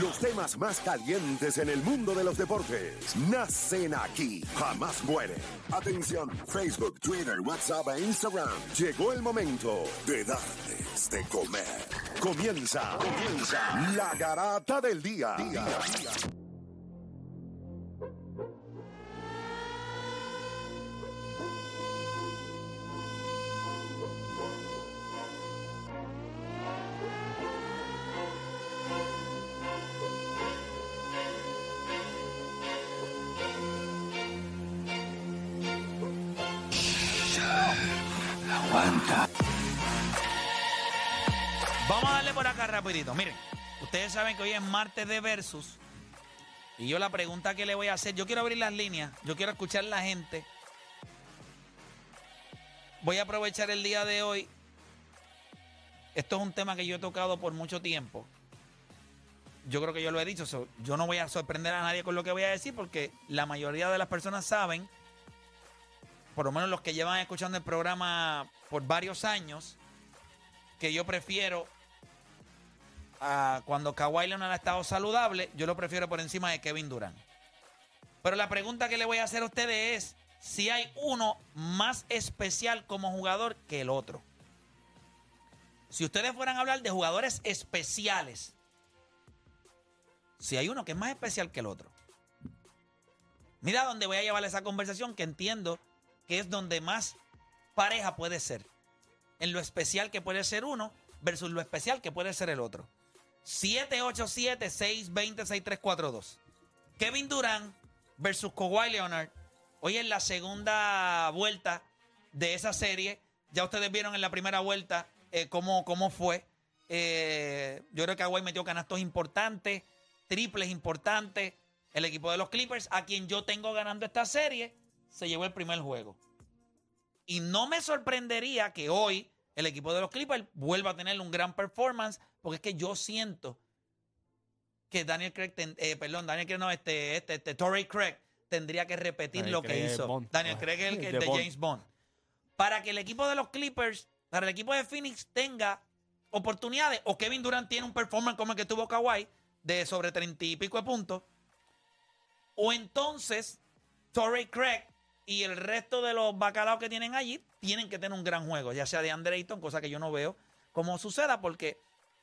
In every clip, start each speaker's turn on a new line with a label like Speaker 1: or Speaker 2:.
Speaker 1: Los temas más calientes en el mundo de los deportes nacen aquí, jamás mueren. Atención, Facebook, Twitter, WhatsApp e Instagram. Llegó el momento de darles de comer. Comienza, comienza la garata del día.
Speaker 2: Vamos a darle por acá rapidito. Miren, ustedes saben que hoy es martes de versus. Y yo la pregunta que le voy a hacer, yo quiero abrir las líneas, yo quiero escuchar a la gente. Voy a aprovechar el día de hoy. Esto es un tema que yo he tocado por mucho tiempo. Yo creo que yo lo he dicho. yo no voy a sorprender a nadie con lo que voy a decir porque la mayoría de las personas saben, por lo menos los que llevan escuchando el programa por varios años, que yo prefiero a cuando Kawhi Leonard ha estado saludable, yo lo prefiero por encima de Kevin Durant. Pero la pregunta que le voy a hacer a ustedes es si hay uno más especial como jugador que el otro. Si ustedes fueran a hablar de jugadores especiales, si hay uno que es más especial que el otro. Mira dónde voy a llevar esa conversación que entiendo que es donde más pareja puede ser. En lo especial que puede ser uno versus lo especial que puede ser el otro. 787-620-6342. Kevin Durant versus Kawhi Leonard. Hoy es la segunda vuelta de esa serie. Ya ustedes vieron en la primera vuelta eh, cómo, cómo fue. Eh, yo creo que Kawhi metió canastos importantes, triples importantes. El equipo de los Clippers, a quien yo tengo ganando esta serie, se llevó el primer juego. Y no me sorprendería que hoy el equipo de los Clippers vuelva a tener un gran performance, porque es que yo siento que Daniel Craig, ten- eh, perdón, Daniel Craig no, este, este, este, Torrey Craig tendría que repetir
Speaker 3: Daniel
Speaker 2: lo que
Speaker 3: Craig
Speaker 2: hizo
Speaker 3: Bond.
Speaker 2: Daniel Craig, el, que-
Speaker 3: de
Speaker 2: de
Speaker 3: Bond.
Speaker 2: James Bond. Para que el equipo de los Clippers, para el equipo de Phoenix tenga oportunidades, o Kevin Durant tiene un performance como el que tuvo Kawhi, de sobre treinta y pico de puntos, o entonces Torrey Craig y el resto de los bacalaos que tienen allí tienen que tener un gran juego, ya sea de Andre Ayton, cosa que yo no veo cómo suceda, porque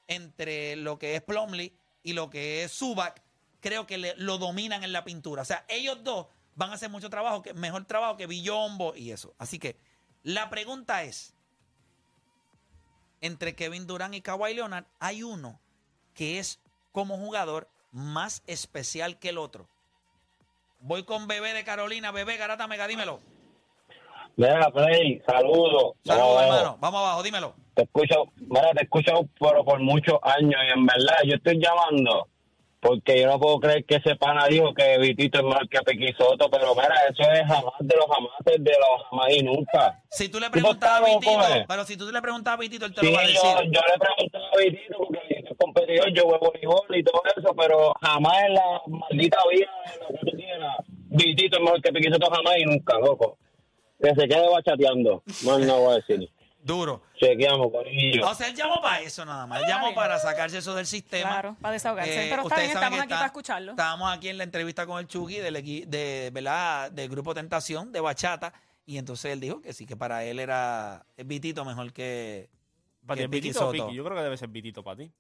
Speaker 2: entre lo que es Plumlee y lo que es Zubac, creo que lo dominan en la pintura. O sea, ellos dos van a hacer mucho trabajo, que, mejor trabajo que Villombo y eso. Así que la pregunta es, entre Kevin Durant y Kawhi Leonard, hay uno que es como jugador más especial que el otro. Voy con Bebé de Carolina. Bebé, Garata Mega, dímelo.
Speaker 4: Mira, Play, saludos.
Speaker 2: Saludos,
Speaker 4: No,
Speaker 2: hermano. Vamos abajo, dímelo.
Speaker 4: Te escucho, mira, te he escuchado pero por muchos años y en verdad yo estoy llamando porque yo no puedo creer que ese pana dijo que Vitito es más que Pequisoto, pero mira, eso es jamás de los jamates de los jamás y nunca.
Speaker 2: Si tú le
Speaker 4: Tú
Speaker 2: preguntas a Vitito, pero si tú le preguntas a Vitito, él te
Speaker 4: Sí,
Speaker 2: lo va a
Speaker 4: yo,
Speaker 2: decir.
Speaker 4: yo le preguntaba a Vitito porque es competidor, yo juego voleibol y todo eso, pero jamás en la maldita vida, en Vitito es mejor que Piquisoto jamás y nunca, loco. Que se quede bachateando. Más no voy a decir.
Speaker 2: Duro.
Speaker 4: Chequeamos, Corillo.
Speaker 2: O sea, él llamó para eso nada más. Él llamó para sacarse eso del sistema.
Speaker 3: Claro, para desahogarse. Pero está
Speaker 2: ustedes
Speaker 3: bien, estamos aquí
Speaker 2: está-
Speaker 3: para escucharlo.
Speaker 2: Estábamos aquí en la entrevista con el Chucky del, de, ¿verdad? del grupo Tentación de Bachata. Y entonces él dijo que sí, que para él era Vitito mejor que,
Speaker 5: ¿Para
Speaker 2: que
Speaker 5: ti es
Speaker 2: Piqui
Speaker 5: Vitito o
Speaker 2: Soto.
Speaker 5: Piqui? Yo creo que debe ser Vitito para ti.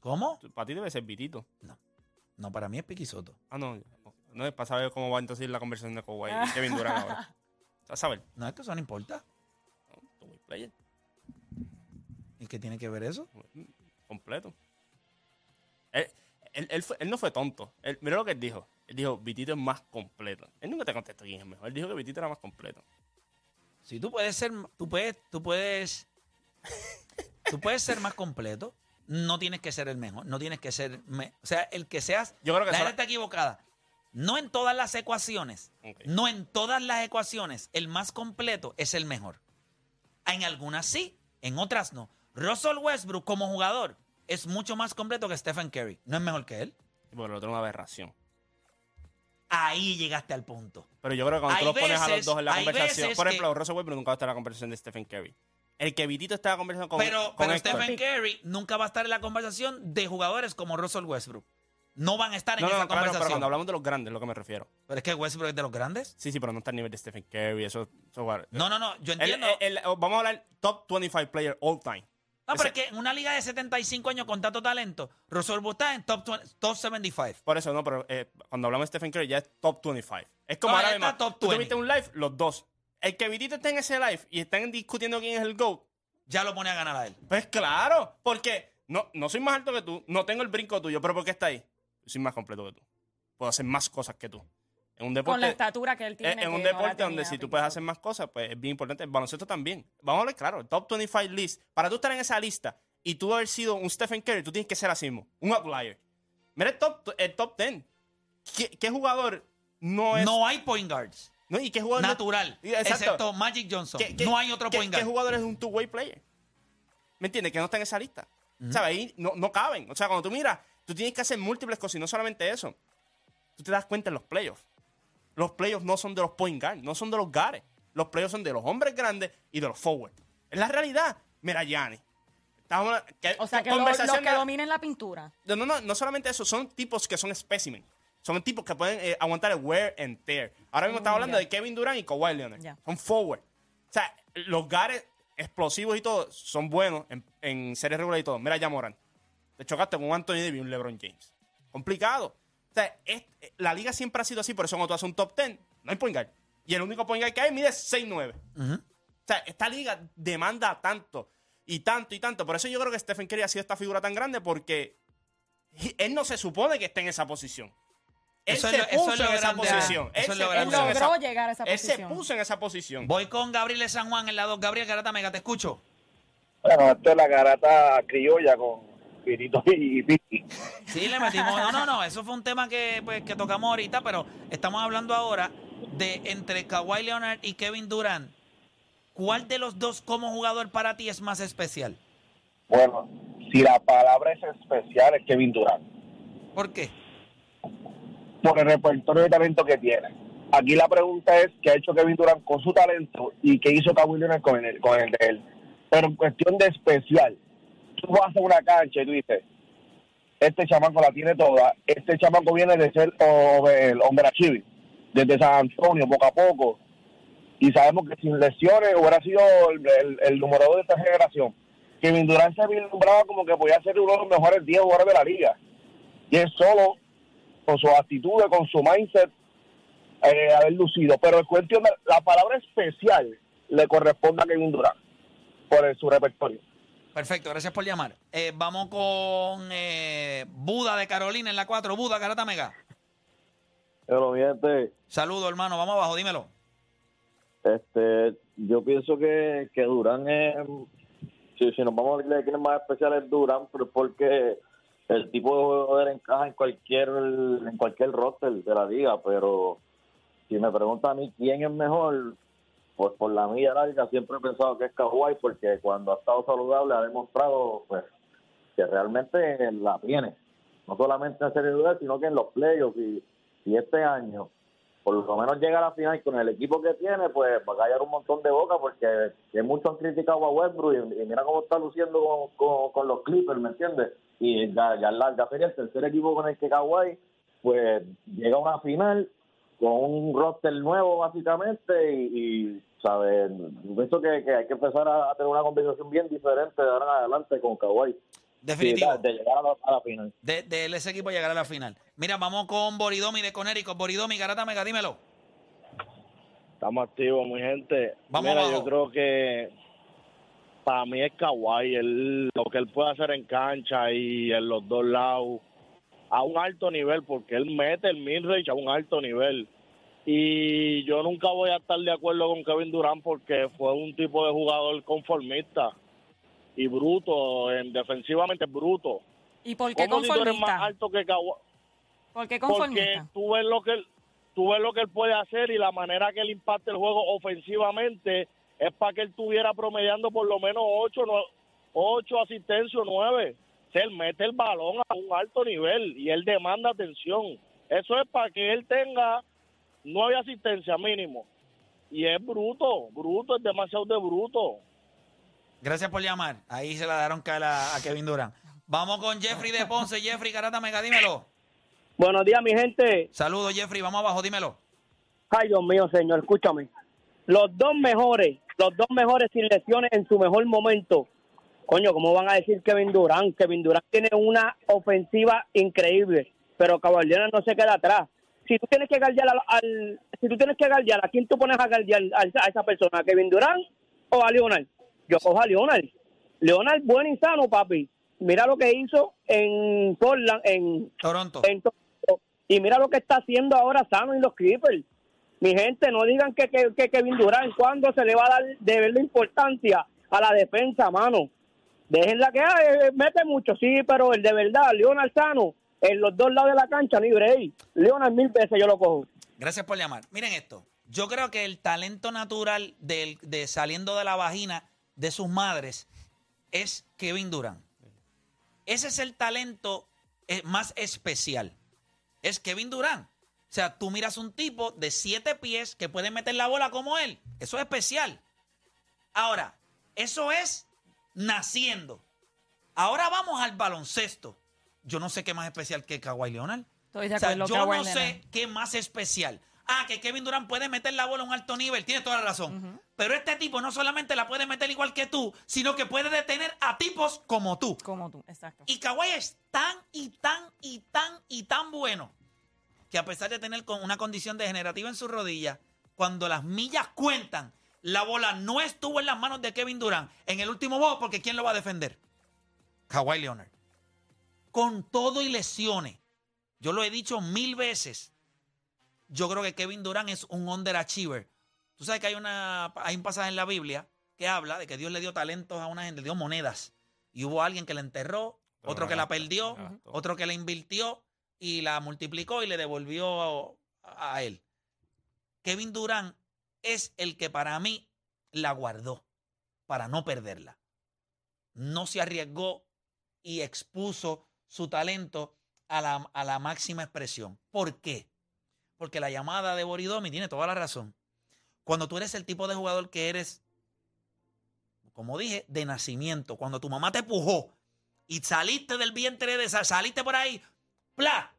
Speaker 2: ¿Cómo?
Speaker 5: Para ti debe ser Vitito.
Speaker 2: No, para mí es Piqui Soto.
Speaker 5: Ah, no. No es para saber cómo va entonces la conversación de Kawhi y Kevin Durant ahora. ¿Vas a saber?
Speaker 2: No, es que eso no importa.
Speaker 5: No, tu player.
Speaker 2: ¿Y qué tiene que ver eso?
Speaker 5: completo. Él, él, él fue- él no fue tonto. Mira lo que él dijo. Él dijo, Vitito es más completo. Él nunca te contestó quién es mejor. Él dijo que Vitito era más completo.
Speaker 2: Si tú puedes ser, tú puedes, tú puedes, tú puedes ser más completo. No tienes que ser el mejor. No tienes que ser, me- o sea, el que seas.
Speaker 5: Yo creo que
Speaker 2: la gente está equivocada. No en todas las ecuaciones, no en todas las ecuaciones, el más completo es el mejor. En algunas sí, en otras no. Russell Westbrook como jugador es mucho más completo que Stephen Curry. No es mejor que él.
Speaker 5: Porque el otro una aberración.
Speaker 2: Ahí llegaste al punto.
Speaker 5: Pero yo creo que cuando tú los pones a los dos en la conversación. Por
Speaker 2: que-
Speaker 5: ejemplo, Russell Westbrook nunca va a estar en la conversación de Stephen Curry. El que Vitito está en la conversación con,
Speaker 2: Pero,
Speaker 5: con
Speaker 2: pero. Stephen Curry nunca va a estar en la conversación de jugadores como Russell Westbrook. No van a estar en
Speaker 5: No,
Speaker 2: esa
Speaker 5: no, claro, pero
Speaker 2: conversación.
Speaker 5: cuando hablamos de los grandes, es lo que me refiero.
Speaker 2: Pero es que Westbrook es de los grandes.
Speaker 5: Sí, sí, pero no está al nivel de Stephen Curry. Eso, eso
Speaker 2: No, no, no. Yo entiendo.
Speaker 5: él- vamos a hablar top 25 player all time.
Speaker 2: no, pero es que en una liga de 75 años con tanto talento, Russell está en top, 20 top 75.
Speaker 5: Por eso, no, pero eh, cuando hablamos de Stephen Curry ya es top 25. Es como
Speaker 2: No,
Speaker 5: ahora
Speaker 2: está
Speaker 5: mismo.
Speaker 2: top
Speaker 5: Tú
Speaker 2: 20.
Speaker 5: tuviste un live, los dos. El que Vitito esté en ese live y están discutiendo quién es el GOAT,
Speaker 2: Ya lo pone a ganar a él.
Speaker 5: pues claro, porque no, no soy más alto que tú, no tengo el brinco tuyo, pero ¿por qué está ahí? Soy más completo que tú. Puedo hacer más cosas que tú. En un deporte,
Speaker 3: Con la estatura que él
Speaker 5: en-
Speaker 3: tiene.
Speaker 5: en un
Speaker 3: no
Speaker 5: deporte donde si tú puedes hacer más cosas, pues es bien importante. El baloncesto también. Vamos a hablar claro, el top 25 list. Para tú estar en esa lista y tú haber sido un Stephen Curry, tú tienes que ser así mismo, un outlier. Mira el top, el top 10. ¿Qué, qué jugador no es...
Speaker 2: No hay point guards.
Speaker 5: no, ¿Y qué jugador no-
Speaker 2: Natural.
Speaker 5: Exacto.
Speaker 2: Excepto Magic Johnson.
Speaker 5: ¿Qué- qué-
Speaker 2: no hay otro
Speaker 5: qué-
Speaker 2: point
Speaker 5: ¿Qué
Speaker 2: guard.
Speaker 5: jugador es un two-way player? ¿Me entiendes? Que no está en esa lista. ¿Sabes? Ahí no, no caben. O sea, cuando tú miras, tú tienes que hacer múltiples cosas y no solamente eso. Tú te das cuenta en los playoffs. Los playoffs no son de los point guards, no son de los guards. Los playoffs son de los hombres grandes y de los forwards. Es la realidad. Mira, Gianni. Estamos, que,
Speaker 3: O sea, que lo- los
Speaker 5: conversación
Speaker 3: que dominen la pintura.
Speaker 5: no, no, no, no solamente eso, son tipos que son specimen. Son tipos que pueden eh, aguantar el wear and tear. Ahora mismo
Speaker 3: Mm,
Speaker 5: estamos hablando
Speaker 3: ya.
Speaker 5: de Kevin Durant y Kawhi Leonard. Son forward. O sea, los gares explosivos y todo son buenos en, en series regulares y todo. Mira ya Moran. Te chocaste con un Anthony Davis y un LeBron James. Complicado. O sea, es- eh, la liga siempre ha sido así, por eso cuando tú haces un top 10, no hay point guard. Y el único point guard que hay mide 6'9".
Speaker 2: Ujú.
Speaker 5: O sea, esta liga demanda tanto y tanto y tanto. Por eso yo creo que Stephen Curry ha sido esta figura tan grande porque él no se supone que esté en esa posición. Él
Speaker 2: Eso es
Speaker 5: se
Speaker 2: lo- eso
Speaker 5: puso
Speaker 2: es lo
Speaker 5: en esa posición.
Speaker 2: Eso
Speaker 5: Él
Speaker 2: es lo
Speaker 5: se
Speaker 2: grande.
Speaker 5: puso en
Speaker 3: Él logró llegar a esa
Speaker 5: Él se
Speaker 3: posición.
Speaker 5: puso en esa posición.
Speaker 2: Voy con Gabriel de San Juan en la 2. Gabriel Garata Mega, te escucho.
Speaker 6: Bueno, esto es la garata criolla con Pirito y.
Speaker 2: Sí, le metimos. No, no, no. Eso fue un tema que, pues, que tocamos ahorita, pero estamos hablando ahora de entre Kawhi Leonard y Kevin Durant. ¿Cuál de los dos como jugador para ti es más especial?
Speaker 6: Bueno, si la palabra es especial, es Kevin Durant.
Speaker 2: ¿Por qué?
Speaker 6: Por el repertorio de talento que tiene. Aquí la pregunta es qué ha hecho Kevin Durant con su talento y qué hizo Kawhi Leonard con el, con el de él. Pero en cuestión de especial, tú vas a una cancha y tú dices, este chamaco la tiene toda, este chamaco viene de ser el hombre achieve, desde San Antonio, poco a poco, y sabemos que sin lesiones hubiera sido el, el, el número de esta generación. Kevin Durant se vislumbraba como que podía ser uno de los mejores 10 jugadores de la liga. Y es solo con su actitud, con su mindset, eh, haber lucido. Pero en cuestión la palabra especial le corresponde a Kevin por el- su repertorio.
Speaker 2: Perfecto, gracias por llamar. Eh, vamos con eh, Buda de Carolina en la 4. Buda, Garata Mega. Saludos, hermano. Vamos abajo, dímelo.
Speaker 7: este, yo pienso que, que Durán es, si, si nos vamos a de quién es más especial es Durán, pero porque el tipo de jugador encaja en cualquier en cualquier roster de la liga, pero si me preguntan a mí quién es mejor, pues por la milla larga siempre he pensado que es Kawhi, porque cuando ha estado saludable ha demostrado pues que realmente la tiene, no solamente en serie sino que en los playoffs y, y este año por lo menos llega a la final con el equipo que tiene, pues va a callar un montón de boca porque que muchos han criticado a Westbrook y, y mira cómo está luciendo con, con- con los Clippers, ¿me entiendes? Y ya, ya, la, ya sería el tercer equipo con el que Kawhi pues llega a una final con un roster nuevo básicamente y, y ¿sabes? Pienso que, que hay que empezar a, a tener una conversación bien diferente de ahora en adelante con Kawhi.
Speaker 2: Definitivo.
Speaker 7: De, de llegar a la, a la final.
Speaker 2: De, de ese equipo llegar a la final. Mira, vamos con Boridomi de Conérico. Boridomi, Garata Mega, dímelo.
Speaker 8: Estamos activos, mi gente.
Speaker 2: Vamos
Speaker 8: Mira,
Speaker 2: abajo.
Speaker 8: yo creo que para mí es Kawhi, él, lo que él puede hacer en cancha y en los dos lados, a un alto nivel, porque él mete el midrange a un alto nivel. Y yo nunca voy a estar de acuerdo con Kevin Durant porque fue un tipo de jugador conformista y bruto, defensivamente bruto.
Speaker 3: ¿Y por qué conformista?
Speaker 8: Alto que Kawhi?
Speaker 3: ¿Por conformista?
Speaker 8: Porque tú ves, lo que él, tú ves lo que él puede hacer y la manera que él impacta el juego ofensivamente es para que él estuviera promediando por lo menos 8, 9, 8 asistencias o 9 él mete el balón a un alto nivel y él demanda atención. Eso es para que él tenga nueve asistencia mínimo. Y es bruto, bruto, es demasiado de bruto.
Speaker 2: Gracias por llamar. Ahí se la daron cara a Kevin Durán. Vamos con Jeffrey de Ponce. Jeffrey Garata Mega, dímelo.
Speaker 9: Buenos días, mi gente.
Speaker 2: Saludos, Jeffrey. Vamos abajo, dímelo.
Speaker 9: Ay, Dios mío, señor, escúchame. Los dos mejores, los dos mejores sin lesiones en su mejor momento Coño, ¿cómo van a decir Kevin Durant? Kevin Durant tiene una ofensiva increíble, pero Caballero no se queda atrás. Si tú tienes que guardiar al, al- si tú tienes que guardiar, ¿a quién tú pones a guardiar a, esa persona? ¿A Kevin Durant o a Leonard? Yo cojo a Leonard. Leonard bueno y sano, papi. Mira lo que hizo en Portland, en
Speaker 2: Toronto.
Speaker 9: en Toronto. Y mira lo que está haciendo ahora Sano y los Clippers. Mi gente, no digan que, que, que Kevin Durant, cuando se le va a dar de ver la importancia a la defensa, mano. Déjenla que eh, mete mucho, sí, pero el de verdad, Leonard Sano, en los dos lados de la cancha, libre ahí. Leonard mil veces yo lo cojo.
Speaker 2: Gracias por llamar. Miren esto. Yo creo que el talento natural del- de saliendo de la vagina de sus madres es Kevin Durant. Ese es el talento eh, más especial. Es Kevin Durant. O sea, tú miras un tipo de siete pies que puede meter la bola como él. Eso es especial. Ahora, eso es naciendo. Ahora vamos al baloncesto. Yo no sé qué más especial que Kawhi Leonard.
Speaker 3: Estoy de
Speaker 2: O sea,
Speaker 3: acuerdo,
Speaker 2: yo
Speaker 3: Kawhi
Speaker 2: no sé qué más especial. Ah, que Kevin Durant puede meter la bola a un alto nivel. Tienes toda la razón. Pero este tipo no solamente la puede meter igual que tú, sino que puede detener a tipos como tú.
Speaker 3: Como tú, exacto.
Speaker 2: Y Kawhi es tan y tan y tan y tan bueno que a pesar de tener con una condición degenerativa en su rodilla, cuando las millas cuentan, la bola no estuvo en las manos de Kevin Durant en el último juego porque ¿quién lo va a defender? Kawhi Leonard. Con todo y lesiones. Yo lo he dicho mil veces. Yo creo que Kevin Durant es un underachiever. Tú sabes que hay, una, hay un pasaje en la Biblia que habla de que Dios le dio talentos a una gente, le dio monedas. Y hubo alguien que la enterró,
Speaker 5: Pero
Speaker 2: otro que la perdió,
Speaker 5: gastó.
Speaker 2: otro que la invirtió y la multiplicó y le devolvió a, a él. Kevin Durant es el que para mí la guardó para no perderla. No se arriesgó y expuso su talento a la, a la máxima expresión. ¿Por qué? Porque la llamada de Boridomi tiene toda la razón. Cuando tú eres el tipo de jugador que eres, como dije, de nacimiento, cuando tu mamá te pujó y saliste del vientre de esa, saliste por ahí, ¡pla!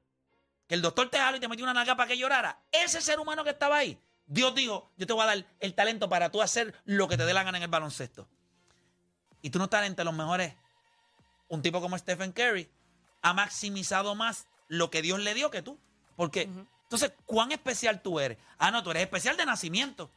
Speaker 2: Que el doctor te jaló y te metió una nalga para que llorara. Ese ser humano que estaba ahí, Dios dijo, yo te voy a dar el talento para tú hacer lo que te dé la gana en el baloncesto. Y tú no estás entre los mejores. Un tipo como Stephen Curry ha maximizado más lo que Dios le dio que tú. Porque, entonces, ¿cuán especial tú eres? Ah, no, tú eres especial de nacimiento.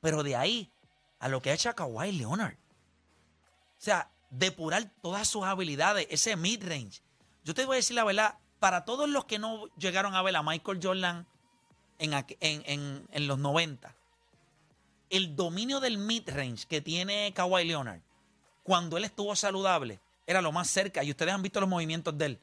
Speaker 2: Pero de ahí a lo que ha hecho Kawhi Leonard. O sea, depurar todas sus habilidades, ese mid-range. Yo te voy a decir la verdad, para todos los que no llegaron a ver a Michael Jordan en, en- en- en los 90, el dominio del mid-range que tiene Kawhi Leonard, cuando él estuvo saludable, era lo más cerca. Y ustedes han visto los movimientos de él.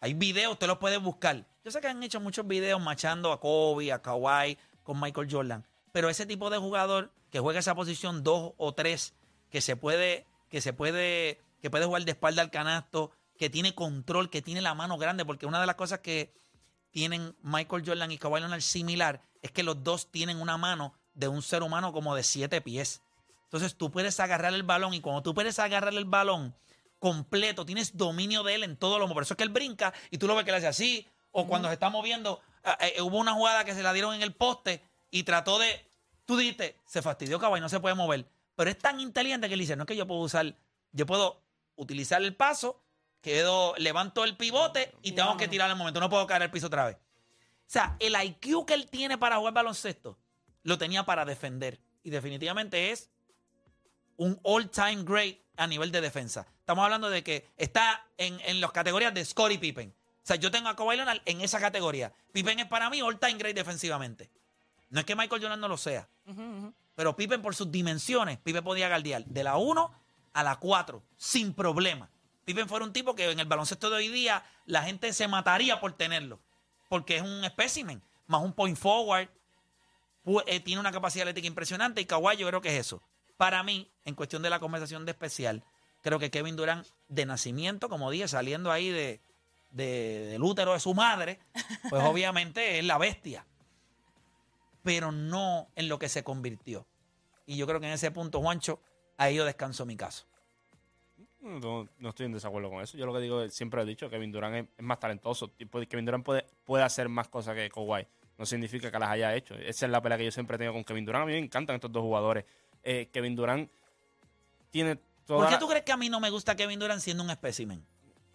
Speaker 2: Hay videos, usted los puede buscar. Yo sé que han hecho muchos videos machando a Kobe, a Kawhi con Michael Jordan. Pero ese tipo de jugador que juega esa posición dos o tres, que se puede, que se puede, que puede jugar de espalda al canasto, que tiene control, que tiene la mano grande, porque una de las cosas que tienen Michael Jordan y Kawhi Leonard similar es que los dos tienen una mano de un ser humano como de siete pies. Entonces tú puedes agarrar el balón y cuando tú puedes agarrar el balón completo, tienes dominio de él en todo lo Por eso es que él brinca y tú lo ves que le hace así. O cuando se está moviendo, eh, eh, hubo una jugada que se la dieron en el poste y trató de. Tú dijiste, se fastidió Kawhi, no se puede mover. Pero es tan inteligente que él dice, no es que yo puedo usar, yo puedo utilizar el paso, quedo, levanto el pivote y tengo que tirar el momento, no puedo caer al piso otra vez. O sea, el IQ que él tiene para jugar baloncesto lo tenía para defender. Y definitivamente es un all-time great a nivel de defensa. Estamos hablando de que está en, en las categorías de Scottie Pippen. O sea, yo tengo a Kawhi Leonard en esa categoría. Pippen es para mí all-time great defensivamente. No es que Michael Jordan no lo sea. Pero Pippen por sus dimensiones, Pippen podía guardiar de la 1 a la 4 sin problema. Pippen fue un tipo que en el baloncesto de hoy día la gente se mataría por tenerlo. Porque es un espécimen, más un point forward. eh, tiene una capacidad atlética impresionante y Kawhi yo creo que es eso. Para mí, en cuestión de la conversación de especial, creo que Kevin Durant de nacimiento, como dije, saliendo ahí de, de- del útero de su madre, pues obviamente es la bestia. Pero no en lo que se convirtió. Y yo creo que en ese punto, Juancho, ahí yo descanso mi caso.
Speaker 5: No, no estoy en desacuerdo con eso. Yo lo que digo, siempre he dicho, Kevin Durant es, es más talentoso. Kevin Durant puede, puede hacer más cosas que Kawhi. No significa que las haya hecho. Esa es la pelea que yo siempre he tenido con Kevin Durant. A mí me encantan estos dos jugadores. Eh, Kevin Durant tiene toda
Speaker 2: ¿Por qué tú crees que a mí no me gusta Kevin Durant siendo un espécimen?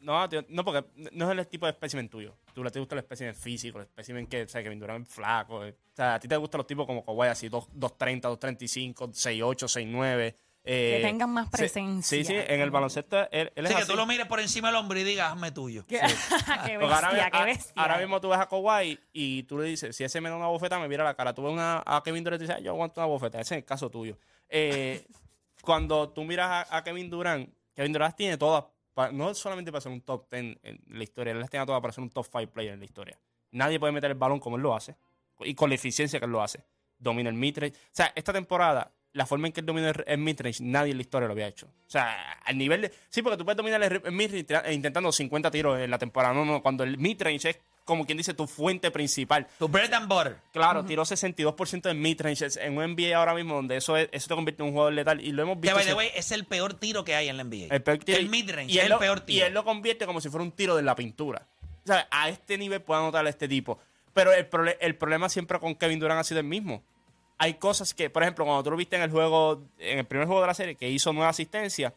Speaker 5: No, tío, no, porque no es el tipo de espécimen tuyo. Tú le te gusta el espécimen físico, el espécimen que, o sea, Kevin Durant es flaco. eh. O sea, a ti te gustan los tipos como Kawhi, así, dos- 230, 235, 68, 69. Eh,
Speaker 3: Que tengan más presencia.
Speaker 5: Sí, sí, en el baloncesto él, él es
Speaker 2: Así que
Speaker 5: así.
Speaker 2: tú lo mires por encima del hombro y digas, hazme tuyo.
Speaker 3: qué
Speaker 5: ahora,
Speaker 3: bestia,
Speaker 5: mi-
Speaker 3: qué
Speaker 5: a-
Speaker 3: bestia.
Speaker 5: ahora mismo tú ves a Kawhi y tú le dices, si ese me da una bofeta, me mira la cara. Tú ves una, a Kevin Durant y dices, "Ay, yo aguanto una bofeta. Ese es el caso tuyo. Eh, cuando tú miras a, a Kevin Durant, Kevin Durant tiene todas, no solamente para ser un top 10 en la historia, él las tiene todas para ser un top 5 player en la historia. Nadie puede meter el balón como él lo hace y con la eficiencia que él lo hace. Domina el midrange. O sea, esta temporada, la forma en que él domina el, midrange, nadie en la historia lo había hecho. O sea, al nivel de. Sí, porque tú puedes dominar el, midrange eh, intentando 50 tiros en la temporada. No, no, cuando el midrange es como quien dice tu fuente principal.
Speaker 2: Tu bread and butter.
Speaker 5: Claro, tiró 62% en midrange en un NBA ahora mismo, donde eso, es- eso te convierte en un jugador letal. Y lo hemos
Speaker 2: Que,
Speaker 5: visto.
Speaker 2: by the way, es el peor tiro que hay en la NBA.
Speaker 5: el, peor tiro-
Speaker 2: El midrange
Speaker 5: y
Speaker 2: es
Speaker 5: él
Speaker 2: el
Speaker 5: lo-
Speaker 2: peor
Speaker 5: Y él lo convierte como si fuera un tiro de la pintura. O sea, a este nivel puede anotar este tipo. Pero el, el problema siempre con Kevin Durant ha sido el mismo. Hay cosas que, por ejemplo, cuando tú lo viste en el juego, en el primer juego de la serie, que hizo nueva asistencia,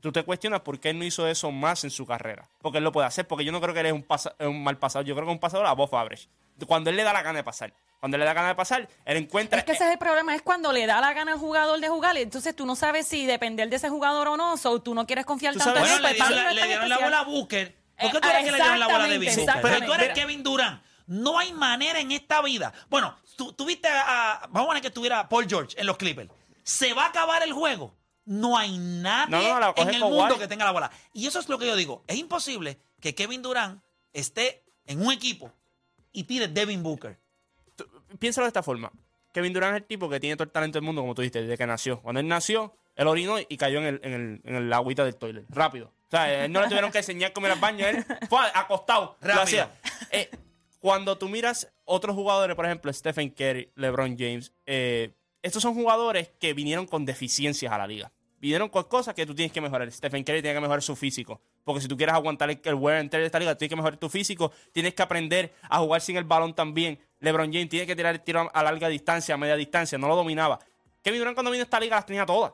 Speaker 5: tú te cuestionas por qué él no hizo eso más en su carrera. Porque él lo puede hacer, porque yo no creo que él es un, pasa- un mal pasado, yo creo que es un pasador above average. Cuando él le da la gana de pasar. Cuando él le da la gana de pasar, él encuentra...
Speaker 3: Es que ese es el problema, es cuando le da la gana al jugador de jugar, entonces tú no sabes si depender de ese jugador o no, so tú no quieres confiar tanto en él.
Speaker 2: Bueno, le
Speaker 3: pues,
Speaker 2: dieron,
Speaker 3: para
Speaker 2: la,
Speaker 3: mí no
Speaker 2: le dieron la bola a Booker. ¿Por qué tú eres que le dieron la bola a Devin
Speaker 3: exactamente,
Speaker 2: Booker? Pero tú eres. Kevin Durant. No hay manera en esta vida. Bueno, tú, tú viste a, a- Vamos a poner que estuviera Paul George en los Clippers. Se va a acabar el juego. No hay nadie
Speaker 5: No, no, la coge
Speaker 2: en el
Speaker 5: Kawhi.
Speaker 2: mundo que tenga la bola. Y eso es lo que yo digo. Es imposible que Kevin Durant esté en un equipo y tire Devin Booker.
Speaker 5: piénsalo de esta forma. Kevin Durant es el tipo que tiene todo el talento del mundo, como tú dijiste, desde que nació. Cuando él nació, él orinó y cayó en el, en el, en el agüita del toilet. Rápido. O sea, él no le tuvieron que enseñar cómo ir al baño. Él fue acostado. Lo
Speaker 2: Rápido.
Speaker 5: hacía. Eh, cuando tú miras otros jugadores, por ejemplo, Stephen Curry, LeBron James, eh, estos son jugadores que vinieron con deficiencias a la liga. Vinieron con cosas que tú tienes que mejorar. Stephen Curry tiene que mejorar su físico. Porque si tú quieres aguantar el, wear and tear de esta liga, tienes que mejorar tu físico. Tienes que aprender a jugar sin el balón también. LeBron James tiene que tirar el tiro a larga distancia, a media distancia. No lo dominaba. Kevin Durant cuando vino a esta liga las tenía todas.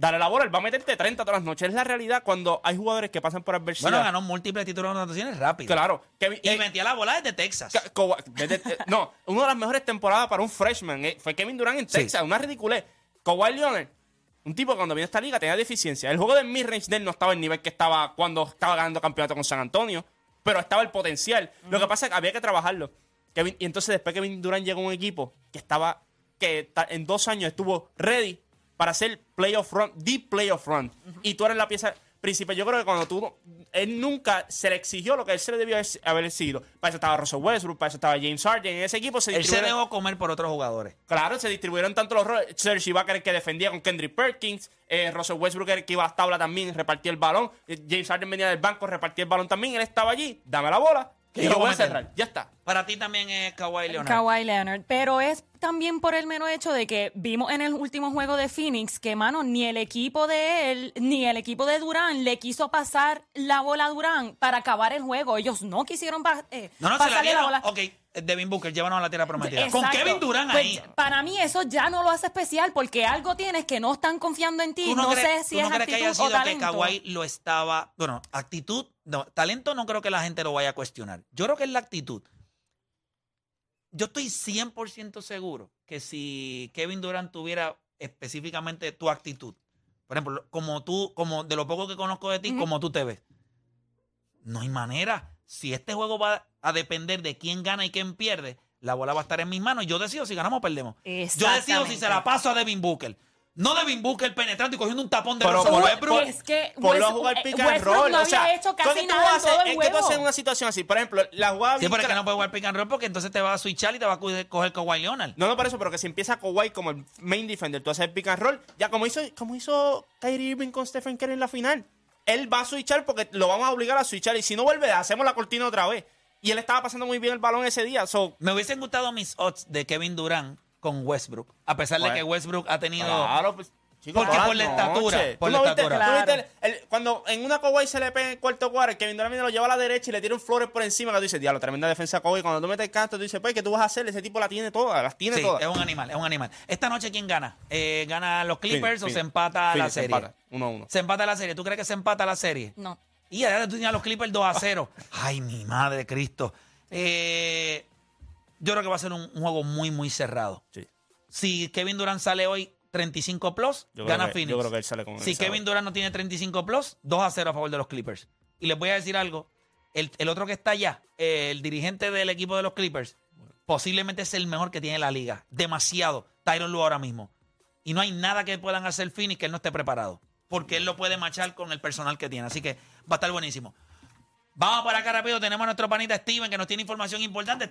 Speaker 5: Dale la bola, él va a meterte 30 todas las noches. Es la realidad cuando hay jugadores que pasan por adversidad.
Speaker 2: Bueno, ganó múltiples títulos de anotaciones rápido.
Speaker 5: Claro. Kevin-
Speaker 2: Y
Speaker 5: eh,
Speaker 2: metía la bola desde Texas.
Speaker 5: Desde- eh, no, una de las mejores temporadas para un freshman eh, fue Kevin Durant en
Speaker 2: Sí.
Speaker 5: Texas, una ridiculez. Kawhi Leonard, un tipo que cuando vino a esta liga tenía deficiencia. El juego de midrange de él no estaba al nivel que estaba cuando estaba ganando campeonato con San Antonio, pero estaba el potencial. Lo que pasa es que había que trabajarlo. Kevin- y entonces después Kevin Durant llegó a un equipo que estaba, que en dos años estuvo ready para hacer playoff run, deep playoff run. Y tú eres la pieza principal. Yo creo que cuando tú, él nunca se le exigió lo que él se le debió haber- sido. Para eso estaba Russell Westbrook, para eso estaba James Harden. En ese equipo se
Speaker 2: Él se
Speaker 5: distribuyeron,
Speaker 2: dejó comer por otros jugadores.
Speaker 5: claro, se distribuyeron tanto los roles. Serge Ibaka era el que defendía con Kendrick Perkins. eh, Russell Westbrook era el que iba a las tablas también, repartía el balón. eh, James Harden venía del banco, repartía el balón también. Él estaba allí, dame la bola, Que yo voy a cerrar. Ya está.
Speaker 2: Para ti también es Kawhi Leonard.
Speaker 3: Kawhi Leonard. Pero es también por el mero hecho de que vimos en el último juego de Phoenix que, mano, ni el equipo de él, ni el equipo de Durán le quiso pasar la bola a Durán para acabar el juego. Ellos no quisieron pa- eh,
Speaker 2: No, no, se la dieron.
Speaker 3: bola.
Speaker 2: Ok, Devin Booker, llévanos a la tierra prometida. Con. Kevin Durant
Speaker 3: Pues,
Speaker 2: ahí.
Speaker 3: para mí eso ya no lo hace especial porque algo tienes que no están confiando en ti.
Speaker 2: ¿Tú
Speaker 3: No, sé si
Speaker 2: tú
Speaker 3: es
Speaker 2: no crees que haya
Speaker 3: actitud o
Speaker 2: sido que
Speaker 3: talento.
Speaker 2: Kawhi lo estaba. Bueno, actitud. No, talento no creo que la gente lo vaya a cuestionar. Yo creo que es la actitud. Yo estoy 100% seguro que si Kevin Durant tuviera específicamente tu actitud, por ejemplo, como tú, como de lo poco que conozco de ti, como tú te ves, no hay manera. Si este juego va a depender de quién gana y quién pierde, la bola va a estar en mis manos. Yo decido si ganamos o perdemos. Yo decido si se la paso a Devin Booker. No Devin Booker penetrando y cogiendo un tapón de
Speaker 5: Pero
Speaker 2: Russell
Speaker 5: por-
Speaker 2: Westbrook.
Speaker 3: Es que
Speaker 5: Ponlo a jugar pick and
Speaker 3: Westbrook
Speaker 5: roll.
Speaker 3: no
Speaker 5: o sea,
Speaker 3: había hecho
Speaker 5: ¿qué
Speaker 3: casi
Speaker 5: tú
Speaker 3: nada
Speaker 5: a
Speaker 3: en
Speaker 5: hacer?
Speaker 3: todo el
Speaker 5: ¿En ¿Qué tú haces en una situación así? Por ejemplo, la jugada
Speaker 2: Sí, pero es que
Speaker 5: Bicra-
Speaker 2: no puede jugar pick and roll porque entonces te va a switchar y te va a coger coger Kawhi Leonard.
Speaker 5: No, no por eso, pero que si empieza Kawhi como el main defender, tú haces el pick and roll, ya como hizo, como hizo Kyrie Irving con Stephen Curry en la final. Él va a switchar porque lo vamos a obligar a switchar y si no vuelve, hacemos la cortina otra vez. Y él estaba pasando muy bien el balón ese día. So,
Speaker 2: Me hubiesen gustado mis odds de Kevin Durant con Westbrook. A pesar de
Speaker 5: Bueno.
Speaker 2: que Westbrook ha tenido.
Speaker 5: claro, pues, chico,
Speaker 2: Porque por la estatura,
Speaker 5: noches.
Speaker 2: por
Speaker 5: ¿Tú
Speaker 2: la
Speaker 5: no viste-
Speaker 2: estatura.
Speaker 5: tú no viste
Speaker 3: Claro.
Speaker 5: el- el- cuando en una Kawhi se le pega en el cuarto cuadro, Kevin Durant viene, lo lleva a la derecha y le tira un flores por encima, que tú dices, diablo, tremenda defensa Kawhi. Cuando tú metes el canto, tú dices, pues, ¿qué tú vas a hacer? Ese tipo la tiene todas, las tiene
Speaker 2: Sí,
Speaker 5: todas.
Speaker 2: es un animal, es un animal. Esta noche, ¿quién gana? Eh, ¿Gana los Clippers
Speaker 5: Phoenix,
Speaker 2: o se
Speaker 5: Phoenix.
Speaker 2: empata la
Speaker 5: se
Speaker 2: serie?
Speaker 5: empata, uno a uno.
Speaker 2: Se empata la serie. ¿Tú crees que se empata la serie?
Speaker 3: No.
Speaker 2: Y ahora tú tienes a los Clippers 2 a 0. Ay, mi madre Cristo. Eh, yo creo que va a ser un, un juego muy, muy cerrado.
Speaker 5: Sí.
Speaker 2: Si Kevin Durant sale hoy 35 plus,
Speaker 5: Yo creo
Speaker 2: gana
Speaker 5: que-
Speaker 2: Phoenix.
Speaker 5: yo creo que él sale con
Speaker 2: si Kevin Durant no tiene 35 plus, 2 a 0 a favor de los Clippers. Y les voy a decir algo. El, el otro que está allá, eh, el dirigente del equipo de los Clippers, posiblemente es el mejor que tiene la liga. Demasiado. Tyron Lue ahora mismo. Y no hay nada que puedan hacer Phoenix que él no esté preparado. Porque él lo puede machar con el personal que tiene. Así que va a estar buenísimo. Vamos por acá rápido. Tenemos a nuestro panita Steven que nos tiene información importante.